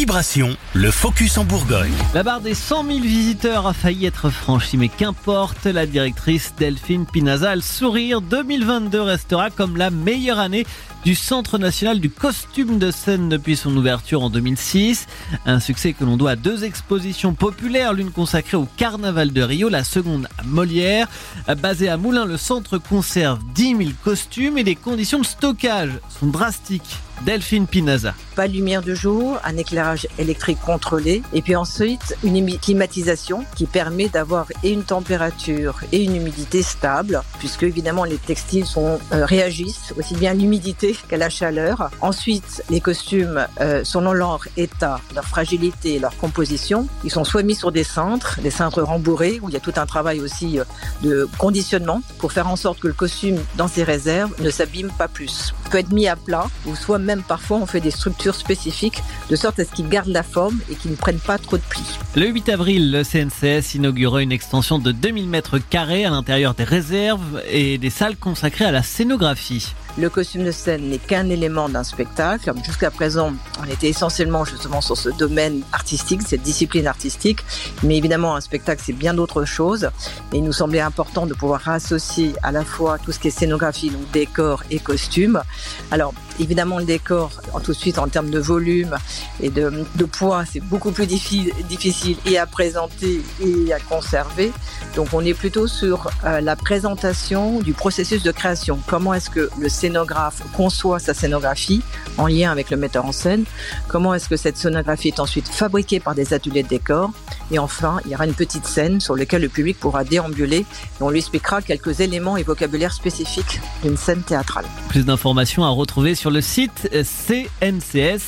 Vibration, le focus en Bourgogne. La barre des 100 000 visiteurs a failli être franchie, mais qu'importe, la directrice Delphine Pinaza, le sourire 2022 restera comme la meilleure année du Centre national du costume de scène depuis son ouverture en 2006. Un succès que l'on doit à deux expositions populaires, l'une consacrée au Carnaval de Rio, la seconde à Molière. Basé à Moulins, le centre conserve 10 000 costumes et les conditions de stockage sont drastiques. Delphine Pinaza. Pas de lumière de jour, un éclairage électrique contrôlé et puis ensuite une climatisation qui permet d'avoir et une température et une humidité stable puisque évidemment les textiles euh, réagissent aussi bien à l'humidité qu'à la chaleur. Ensuite, les costumes euh, selon leur état, leur fragilité, leur composition, ils sont soit mis sur des cintres, des cintres rembourrés où il y a tout un travail aussi euh, de conditionnement pour faire en sorte que le costume dans ses réserves ne s'abîme pas plus. Peut être mis à plat ou soit même parfois on fait des structures spécifiques de sorte à ce qu'ils gardent la forme et qu'ils ne prennent pas trop de plis. Le 8 avril, le CNCS inaugurera une extension de 2000 mètres carrés à l'intérieur des réserves et des salles consacrées à la scénographie. Le costume de scène n'est qu'un élément d'un spectacle. Jusqu'à présent, on était essentiellement justement sur ce domaine artistique, cette discipline artistique. Mais évidemment, un spectacle, c'est bien d'autres choses. Et il nous semblait important de pouvoir associer à la fois tout ce qui est scénographie, donc décor et costume. Alors, évidemment, le décor, tout de suite, en termes de volume et de, poids, c'est beaucoup plus difficile et à présenter et à conserver. Donc, on est plutôt sur euh, la présentation du processus de création. Comment est-ce que le scénographe conçoit sa scénographie en lien avec le metteur en scène, comment est-ce que cette scénographie est ensuite fabriquée par des ateliers de décor, et enfin, il y aura une petite scène sur laquelle le public pourra déambuler et on lui expliquera quelques éléments et vocabulaire spécifiques d'une scène théâtrale. Plus d'informations à retrouver sur le site cncs.fr.